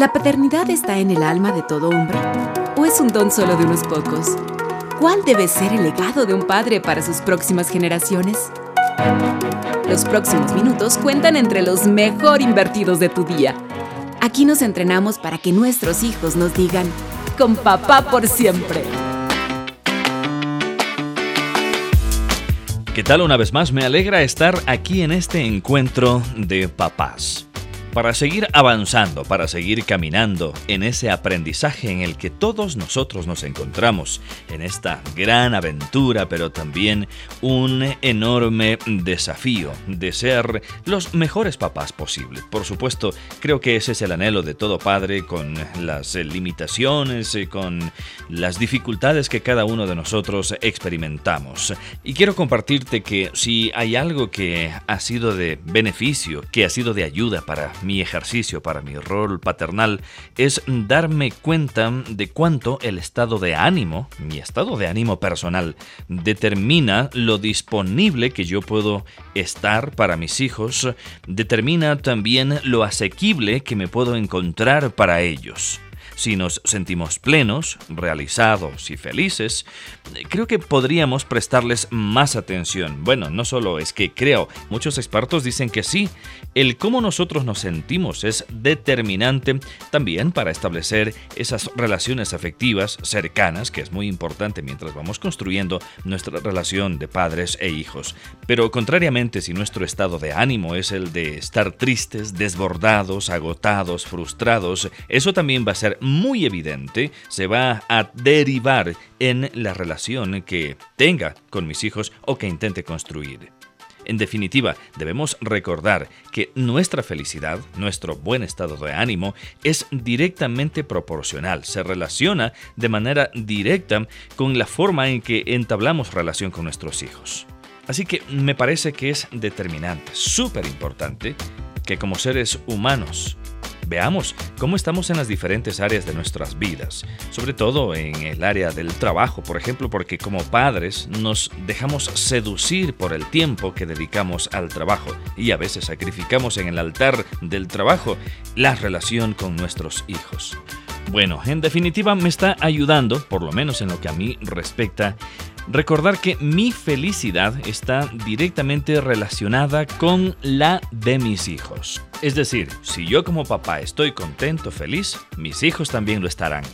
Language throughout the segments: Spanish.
¿La paternidad está en el alma de todo hombre? ¿O es un don solo de unos pocos? ¿Cuál debe ser el legado de un padre para sus próximas generaciones? Los próximos minutos cuentan entre los mejor invertidos de tu día. Aquí nos entrenamos para que nuestros hijos nos digan, con papá por siempre. ¿Qué tal una vez más? Me alegra estar aquí en este encuentro de papás para seguir avanzando, para seguir caminando en ese aprendizaje en el que todos nosotros nos encontramos, en esta gran aventura, pero también un enorme desafío de ser los mejores papás posibles. Por supuesto, creo que ese es el anhelo de todo padre con las limitaciones, y con las dificultades que cada uno de nosotros experimentamos. Y quiero compartirte que si hay algo que ha sido de beneficio, que ha sido de ayuda para mi ejercicio, para mi rol paternal, es darme cuenta de cuánto el estado de ánimo, mi estado de ánimo personal, determina lo disponible que yo puedo estar para mis hijos, determina también lo asequible que me puedo encontrar para ellos si nos sentimos plenos, realizados y felices, creo que podríamos prestarles más atención. Bueno, no solo es que creo, muchos expertos dicen que sí, el cómo nosotros nos sentimos es determinante también para establecer esas relaciones afectivas cercanas, que es muy importante mientras vamos construyendo nuestra relación de padres e hijos. Pero contrariamente, si nuestro estado de ánimo es el de estar tristes, desbordados, agotados, frustrados, eso también va a ser evidente se va a derivar en la relación que tenga con mis hijos o que intente construir. En definitiva, debemos recordar que nuestra felicidad, nuestro buen estado de ánimo, es directamente proporcional, se relaciona de manera directa con la forma en que entablamos relación con nuestros hijos. Así que me parece que es determinante, súper importante, que como seres humanos Veamos cómo estamos en las diferentes áreas de nuestras vidas, sobre todo en el área del trabajo, por ejemplo, porque como padres nos dejamos seducir por el tiempo que dedicamos al trabajo y a veces sacrificamos en el altar del trabajo la relación con nuestros hijos. Bueno, en definitiva me está ayudando, por lo menos en lo que a mí respecta, recordar que mi felicidad está directamente relacionada con la de mis hijos. Es decir, si yo como papá estoy contento, feliz, mis hijos también lo estarán.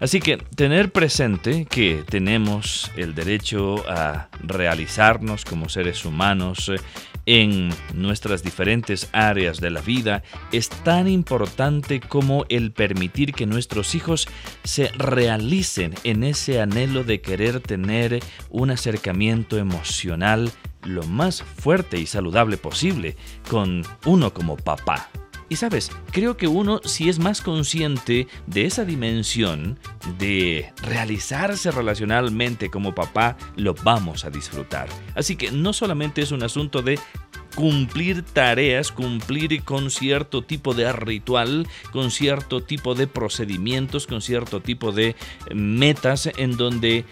Así que tener presente que tenemos el derecho a realizarnos como seres humanos eh, en nuestras diferentes áreas de la vida es tan importante como el permitir que nuestros hijos se realicen en ese anhelo de querer tener un acercamiento emocional lo más fuerte y saludable posible con uno como papá. Y sabes, creo que uno si es más consciente de esa dimensión de realizarse relacionalmente como papá, lo vamos a disfrutar. Así que no solamente es un asunto de cumplir tareas, cumplir con cierto tipo de ritual, con cierto tipo de procedimientos, con cierto tipo de metas en donde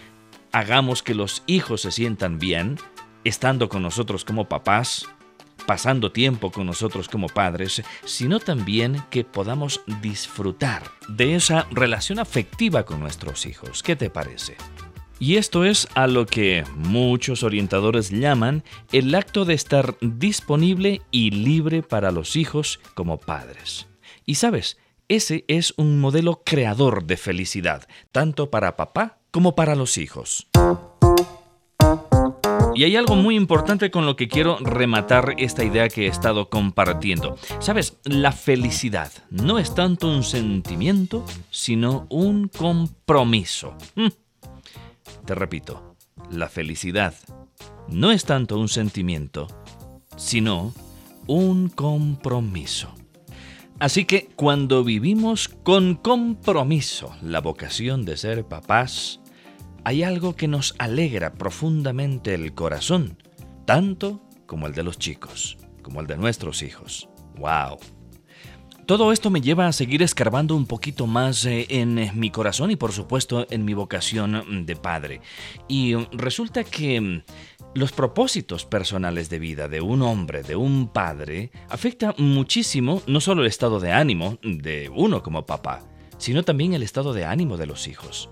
hagamos que los hijos se sientan bien, estando con nosotros como papás, pasando tiempo con nosotros como padres, sino también que podamos disfrutar de esa relación afectiva con nuestros hijos. ¿Qué te parece? Y esto es a lo que muchos orientadores llaman el acto de estar disponible y libre para los hijos como padres. Y sabes, ese es un modelo creador de felicidad, tanto para papá como para los hijos. Y hay algo muy importante con lo que quiero rematar esta idea que he estado compartiendo. Sabes, la felicidad no es tanto un sentimiento, sino un compromiso. Mm. Te repito, la felicidad no es tanto un sentimiento, sino un compromiso. Así que cuando vivimos con compromiso la vocación de ser papás, hay algo que nos alegra profundamente el corazón, tanto como el de los chicos, como el de nuestros hijos. ¡Wow! todo esto me lleva a seguir escarbando un poquito más eh, en eh, mi corazón y por supuesto en mi vocación de padre. Y resulta que mm, los propósitos personales de vida de un hombre, de un padre, afecta muchísimo no solo el estado de ánimo de uno como papá, sino también el estado de ánimo de los hijos.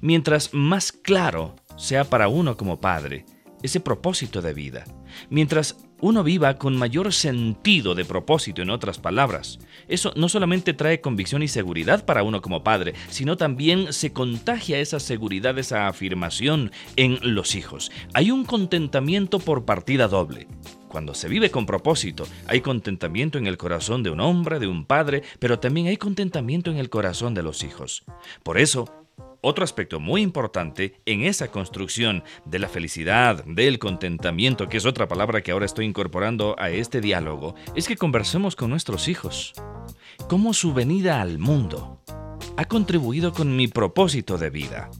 Mientras más claro sea para uno como padre ese propósito de vida, mientras uno viva con mayor sentido de propósito, en otras palabras. Eso no solamente trae convicción y seguridad para uno como padre, sino también se contagia esa seguridad, esa afirmación en los hijos. Hay un contentamiento por partida doble. Cuando se vive con propósito, hay contentamiento en el corazón de un hombre, de un padre, pero también hay contentamiento en el corazón de los hijos. Por eso, otro aspecto muy importante en esa construcción de la felicidad, del contentamiento, que es otra palabra que ahora estoy incorporando a este diálogo, es que conversemos con nuestros hijos. Cómo su venida al mundo ha contribuido con mi propósito de vida.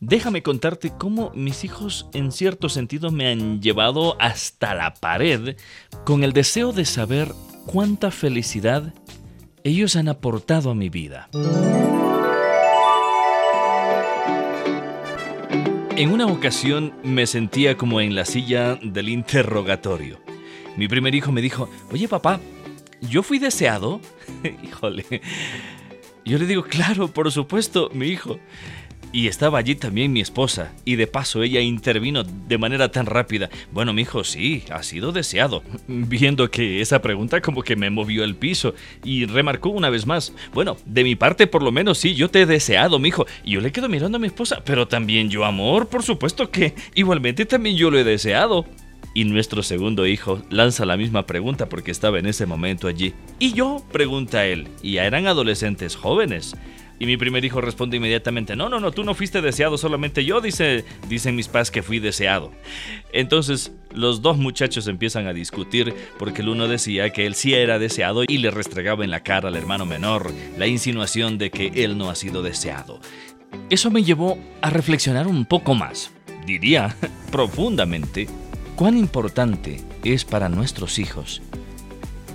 Déjame contarte cómo mis hijos en cierto sentido me han llevado hasta la pared con el deseo de saber cuánta felicidad ellos han aportado a mi vida. En una ocasión me sentía como en la silla del interrogatorio. Mi primer hijo me dijo, oye papá, ¿yo fui deseado? Híjole. Yo le digo, claro, por supuesto, mi hijo. Y estaba allí también mi esposa, y de paso ella intervino de manera tan rápida. Bueno, mi hijo, sí, ha sido deseado. Viendo que esa pregunta como que me movió el piso, y remarcó una vez más. Bueno, de mi parte por lo menos sí, yo te he deseado, mi hijo. Y yo le quedo mirando a mi esposa, pero también yo, amor, por supuesto que igualmente también yo lo he deseado. Y nuestro segundo hijo lanza la misma pregunta porque estaba en ese momento allí. ¿Y yo? pregunta él. Y ya eran adolescentes jóvenes. Y mi primer hijo responde inmediatamente, no, no, no, tú no fuiste deseado, solamente yo, dice, dicen mis padres que fui deseado. Entonces los dos muchachos empiezan a discutir porque el uno decía que él sí era deseado y le restregaba en la cara al hermano menor la insinuación de que él no ha sido deseado. Eso me llevó a reflexionar un poco más, diría profundamente, cuán importante es para nuestros hijos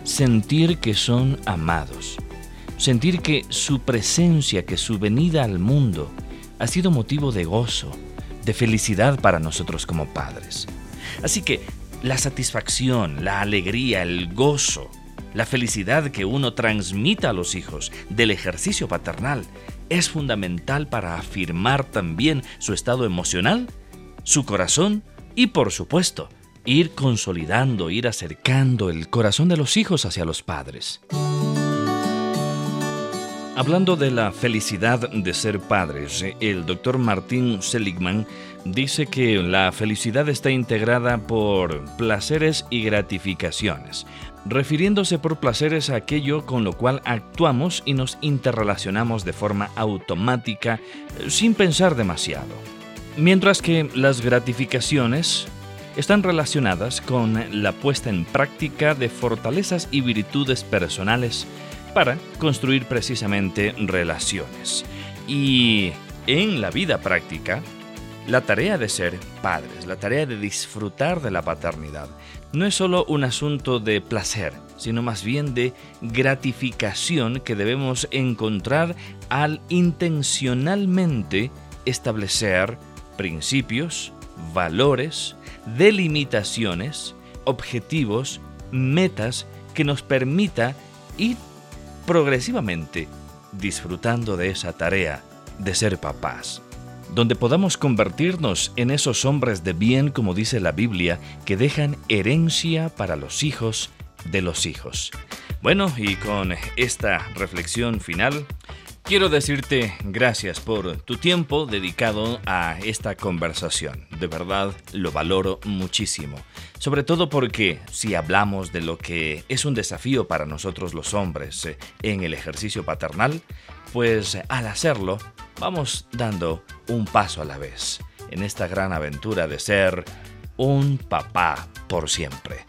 sentir que son amados sentir que su presencia, que su venida al mundo ha sido motivo de gozo, de felicidad para nosotros como padres. Así que la satisfacción, la alegría, el gozo, la felicidad que uno transmita a los hijos del ejercicio paternal es fundamental para afirmar también su estado emocional, su corazón y por supuesto, ir consolidando, ir acercando el corazón de los hijos hacia los padres. Hablando de la felicidad de ser padres, el doctor Martín Seligman dice que la felicidad está integrada por placeres y gratificaciones, refiriéndose por placeres a aquello con lo cual actuamos y nos interrelacionamos de forma automática sin pensar demasiado. Mientras que las gratificaciones están relacionadas con la puesta en práctica de fortalezas y virtudes personales para construir precisamente relaciones. Y en la vida práctica, la tarea de ser padres, la tarea de disfrutar de la paternidad, no es solo un asunto de placer, sino más bien de gratificación que debemos encontrar al intencionalmente establecer principios, valores, delimitaciones, objetivos, metas que nos permita ir progresivamente disfrutando de esa tarea de ser papás, donde podamos convertirnos en esos hombres de bien, como dice la Biblia, que dejan herencia para los hijos de los hijos. Bueno, y con esta reflexión final, Quiero decirte gracias por tu tiempo dedicado a esta conversación. De verdad lo valoro muchísimo. Sobre todo porque si hablamos de lo que es un desafío para nosotros los hombres eh, en el ejercicio paternal, pues al hacerlo vamos dando un paso a la vez en esta gran aventura de ser un papá por siempre.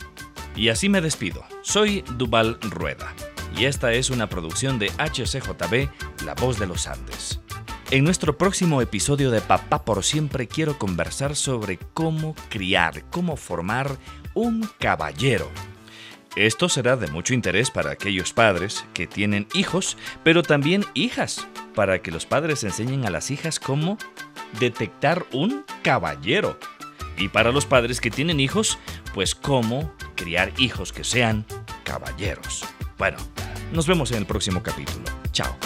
Y así me despido. Soy Duval Rueda y esta es una producción de HCJB, La Voz de los Andes. En nuestro próximo episodio de Papá por Siempre quiero conversar sobre cómo criar, cómo formar un caballero. Esto será de mucho interés para aquellos padres que tienen hijos, pero también hijas, para que los padres enseñen a las hijas cómo detectar un caballero. Y para los padres que tienen hijos, pues cómo criar hijos que sean caballeros. Bueno, nos vemos en el próximo capítulo. Chao.